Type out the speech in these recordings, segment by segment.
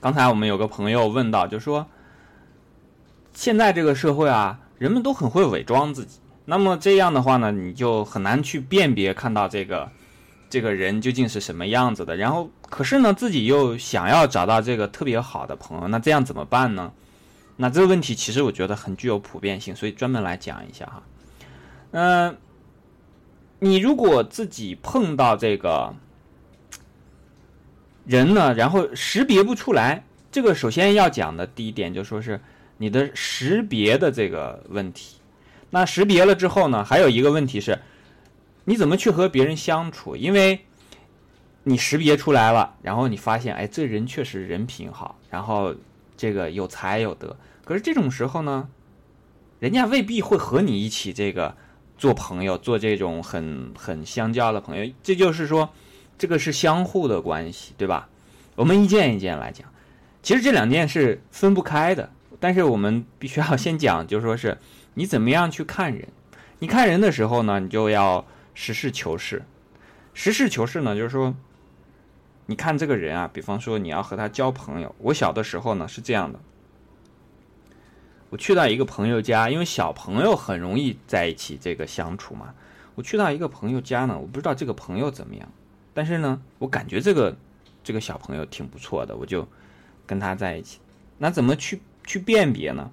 刚才我们有个朋友问到，就说现在这个社会啊，人们都很会伪装自己。那么这样的话呢，你就很难去辨别看到这个这个人究竟是什么样子的。然后，可是呢，自己又想要找到这个特别好的朋友，那这样怎么办呢？那这个问题其实我觉得很具有普遍性，所以专门来讲一下哈。嗯，你如果自己碰到这个人呢，然后识别不出来，这个首先要讲的第一点就说是你的识别的这个问题。那识别了之后呢，还有一个问题是，你怎么去和别人相处？因为你识别出来了，然后你发现，哎，这人确实人品好，然后这个有才有德。可是这种时候呢，人家未必会和你一起这个做朋友，做这种很很相交的朋友。这就是说，这个是相互的关系，对吧？我们一件一件来讲，其实这两件是分不开的。但是我们必须要先讲，就说是。你怎么样去看人？你看人的时候呢，你就要实事求是。实事求是呢，就是说，你看这个人啊，比方说你要和他交朋友。我小的时候呢是这样的，我去到一个朋友家，因为小朋友很容易在一起这个相处嘛。我去到一个朋友家呢，我不知道这个朋友怎么样，但是呢，我感觉这个这个小朋友挺不错的，我就跟他在一起。那怎么去去辨别呢？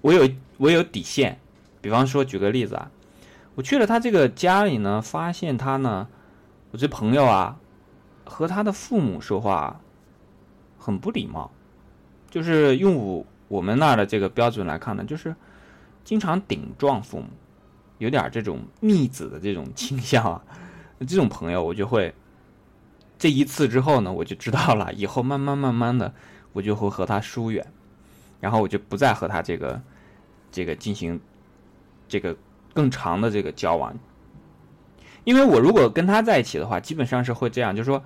我有我有底线，比方说举个例子啊，我去了他这个家里呢，发现他呢，我这朋友啊，和他的父母说话很不礼貌，就是用我我们那儿的这个标准来看呢，就是经常顶撞父母，有点这种逆子的这种倾向啊。这种朋友我就会这一次之后呢，我就知道了，以后慢慢慢慢的我就会和他疏远，然后我就不再和他这个。这个进行这个更长的这个交往，因为我如果跟他在一起的话，基本上是会这样，就是说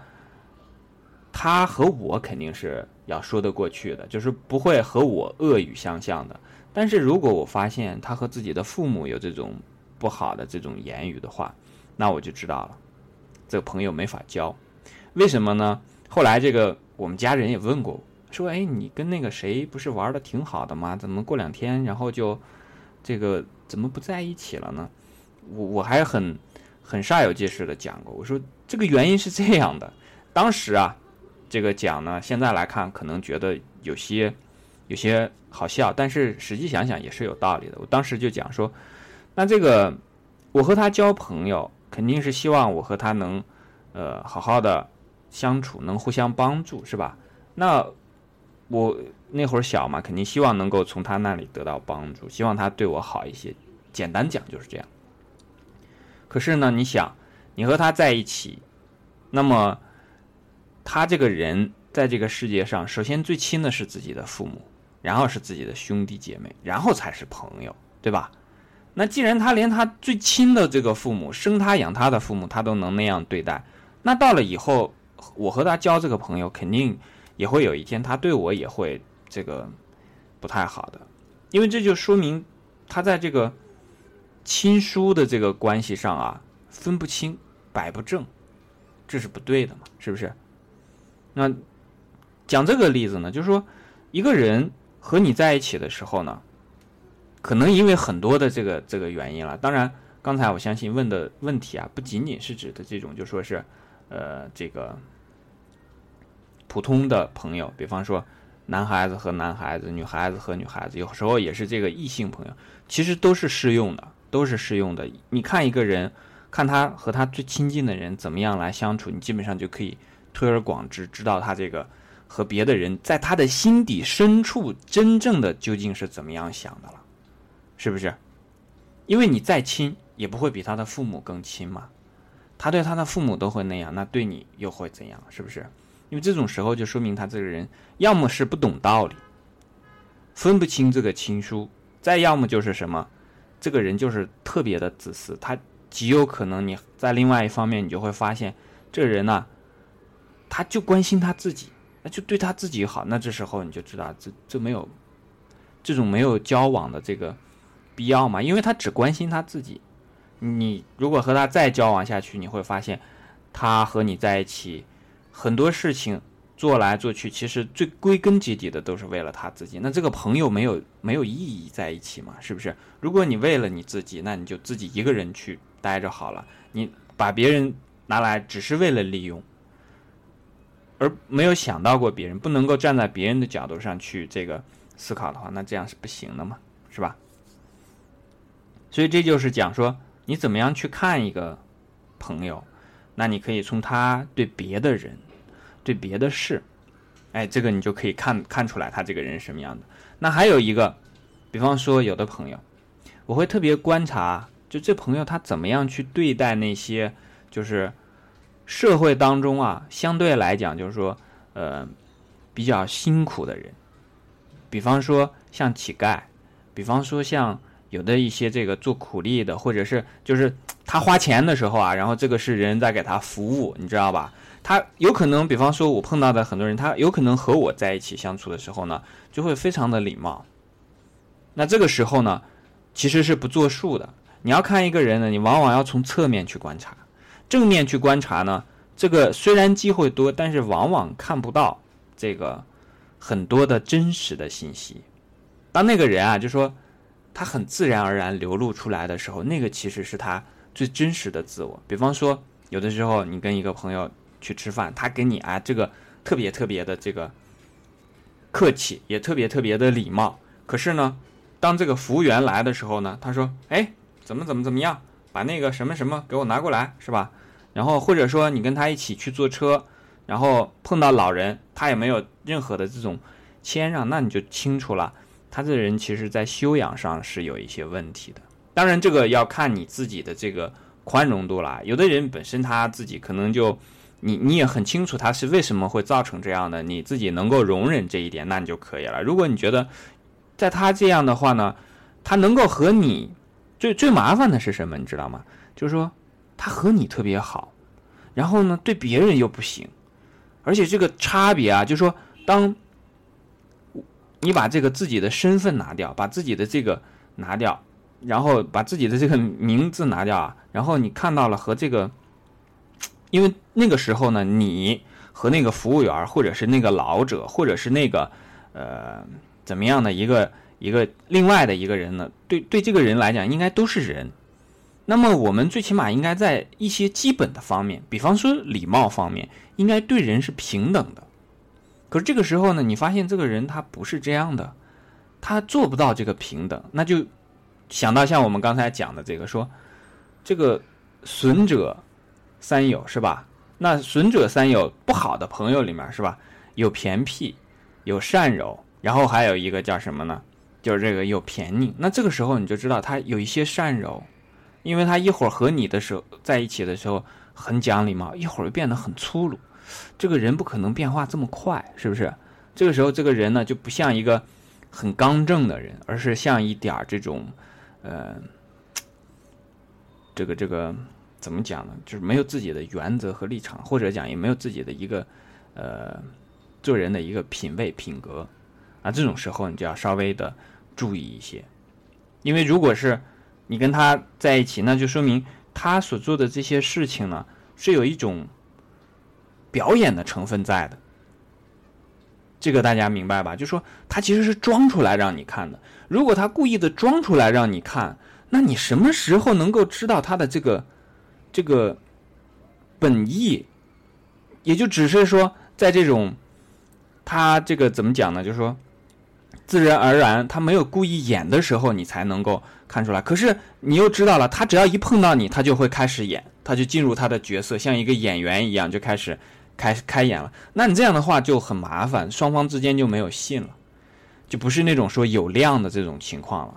他和我肯定是要说得过去的，就是不会和我恶语相向的。但是如果我发现他和自己的父母有这种不好的这种言语的话，那我就知道了，这个朋友没法交。为什么呢？后来这个我们家人也问过。说哎，你跟那个谁不是玩的挺好的吗？怎么过两天然后就这个怎么不在一起了呢？我我还很很煞有介事的讲过，我说这个原因是这样的。当时啊，这个讲呢，现在来看可能觉得有些有些好笑，但是实际想想也是有道理的。我当时就讲说，那这个我和他交朋友，肯定是希望我和他能呃好好的相处，能互相帮助，是吧？那我那会儿小嘛，肯定希望能够从他那里得到帮助，希望他对我好一些。简单讲就是这样。可是呢，你想，你和他在一起，那么他这个人在这个世界上，首先最亲的是自己的父母，然后是自己的兄弟姐妹，然后才是朋友，对吧？那既然他连他最亲的这个父母，生他养他的父母，他都能那样对待，那到了以后，我和他交这个朋友，肯定。也会有一天，他对我也会这个不太好的，因为这就说明他在这个亲疏的这个关系上啊分不清、摆不正，这是不对的嘛，是不是？那讲这个例子呢，就是说一个人和你在一起的时候呢，可能因为很多的这个这个原因了。当然，刚才我相信问的问题啊，不仅仅是指的这种，就说是呃这个。普通的朋友，比方说男孩子和男孩子、女孩子和女孩子，有时候也是这个异性朋友，其实都是适用的，都是适用的。你看一个人，看他和他最亲近的人怎么样来相处，你基本上就可以推而广之，知道他这个和别的人在他的心底深处真正的究竟是怎么样想的了，是不是？因为你再亲，也不会比他的父母更亲嘛。他对他的父母都会那样，那对你又会怎样？是不是？因为这种时候就说明他这个人要么是不懂道理，分不清这个亲疏，再要么就是什么，这个人就是特别的自私。他极有可能你在另外一方面，你就会发现这个人呢，他就关心他自己，那就对他自己好。那这时候你就知道这这没有这种没有交往的这个必要嘛？因为他只关心他自己。你如果和他再交往下去，你会发现他和你在一起。很多事情做来做去，其实最归根结底的都是为了他自己。那这个朋友没有没有意义在一起嘛？是不是？如果你为了你自己，那你就自己一个人去待着好了。你把别人拿来只是为了利用，而没有想到过别人，不能够站在别人的角度上去这个思考的话，那这样是不行的嘛？是吧？所以这就是讲说，你怎么样去看一个朋友？那你可以从他对别的人。对别的事，哎，这个你就可以看看出来他这个人什么样的。那还有一个，比方说有的朋友，我会特别观察，就这朋友他怎么样去对待那些就是社会当中啊，相对来讲就是说呃比较辛苦的人，比方说像乞丐，比方说像有的一些这个做苦力的，或者是就是他花钱的时候啊，然后这个是人在给他服务，你知道吧？他有可能，比方说，我碰到的很多人，他有可能和我在一起相处的时候呢，就会非常的礼貌。那这个时候呢，其实是不作数的。你要看一个人呢，你往往要从侧面去观察，正面去观察呢，这个虽然机会多，但是往往看不到这个很多的真实的信息。当那个人啊，就说他很自然而然流露出来的时候，那个其实是他最真实的自我。比方说，有的时候你跟一个朋友。去吃饭，他给你啊这个特别特别的这个客气，也特别特别的礼貌。可是呢，当这个服务员来的时候呢，他说：“哎，怎么怎么怎么样，把那个什么什么给我拿过来，是吧？”然后或者说你跟他一起去坐车，然后碰到老人，他也没有任何的这种谦让，那你就清楚了，他这人其实在修养上是有一些问题的。当然，这个要看你自己的这个宽容度啦。有的人本身他自己可能就。你你也很清楚他是为什么会造成这样的，你自己能够容忍这一点，那你就可以了。如果你觉得，在他这样的话呢，他能够和你最最麻烦的是什么？你知道吗？就是说他和你特别好，然后呢对别人又不行，而且这个差别啊，就是说当你把这个自己的身份拿掉，把自己的这个拿掉，然后把自己的这个名字拿掉啊，然后你看到了和这个。因为那个时候呢，你和那个服务员，或者是那个老者，或者是那个呃怎么样的一个一个另外的一个人呢？对对，这个人来讲，应该都是人。那么我们最起码应该在一些基本的方面，比方说礼貌方面，应该对人是平等的。可是这个时候呢，你发现这个人他不是这样的，他做不到这个平等，那就想到像我们刚才讲的这个说，这个损者。三友是吧？那损者三友不好的朋友里面是吧？有偏僻，有善柔，然后还有一个叫什么呢？就是这个有偏佞。那这个时候你就知道他有一些善柔，因为他一会儿和你的时候在一起的时候很讲礼貌，一会儿又变得很粗鲁。这个人不可能变化这么快，是不是？这个时候这个人呢就不像一个很刚正的人，而是像一点儿这种，呃，这个这个。怎么讲呢？就是没有自己的原则和立场，或者讲也没有自己的一个，呃，做人的一个品味品格，啊，这种时候你就要稍微的注意一些，因为如果是你跟他在一起，那就说明他所做的这些事情呢，是有一种表演的成分在的，这个大家明白吧？就说他其实是装出来让你看的，如果他故意的装出来让你看，那你什么时候能够知道他的这个？这个本意，也就只是说，在这种他这个怎么讲呢？就是说，自然而然，他没有故意演的时候，你才能够看出来。可是你又知道了，他只要一碰到你，他就会开始演，他就进入他的角色，像一个演员一样，就开始开开演了。那你这样的话就很麻烦，双方之间就没有信了，就不是那种说有量的这种情况了。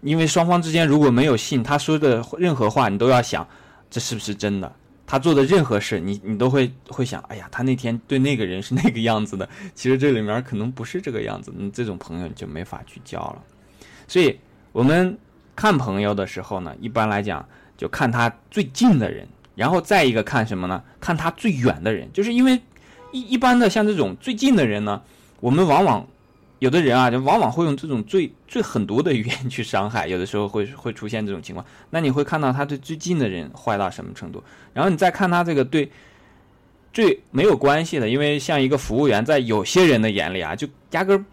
因为双方之间如果没有信，他说的任何话，你都要想。这是不是真的？他做的任何事，你你都会会想，哎呀，他那天对那个人是那个样子的，其实这里面可能不是这个样子，那这种朋友你就没法去交了。所以，我们看朋友的时候呢，一般来讲就看他最近的人，然后再一个看什么呢？看他最远的人，就是因为一一般的像这种最近的人呢，我们往往。有的人啊，就往往会用这种最最狠毒的语言去伤害，有的时候会会出现这种情况。那你会看到他对最近的人坏到什么程度，然后你再看他这个对最没有关系的，因为像一个服务员，在有些人的眼里啊，就压根儿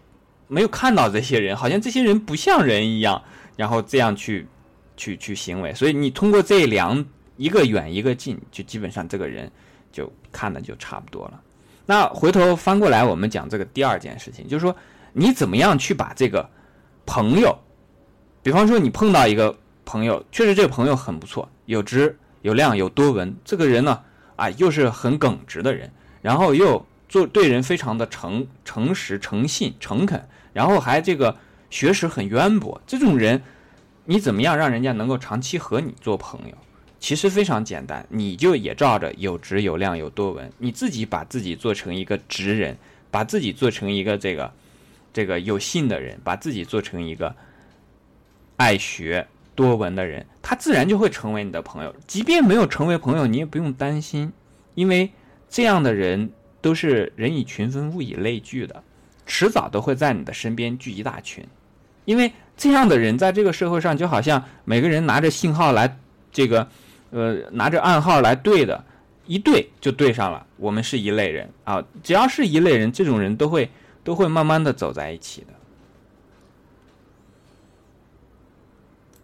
没有看到这些人，好像这些人不像人一样，然后这样去去去行为。所以你通过这两一个远一个近，就基本上这个人就看的就差不多了。那回头翻过来，我们讲这个第二件事情，就是说你怎么样去把这个朋友，比方说你碰到一个朋友，确实这个朋友很不错，有直有量有多闻，这个人呢。啊，又是很耿直的人，然后又做对人非常的诚诚实、诚信、诚恳，然后还这个学识很渊博。这种人，你怎么样让人家能够长期和你做朋友？其实非常简单，你就也照着有直有量有多文，你自己把自己做成一个直人，把自己做成一个这个这个有信的人，把自己做成一个爱学。多文的人，他自然就会成为你的朋友。即便没有成为朋友，你也不用担心，因为这样的人都是人以群分，物以类聚的，迟早都会在你的身边聚一大群。因为这样的人在这个社会上，就好像每个人拿着信号来，这个，呃，拿着暗号来对的，一对就对上了。我们是一类人啊，只要是一类人，这种人都会都会慢慢的走在一起的。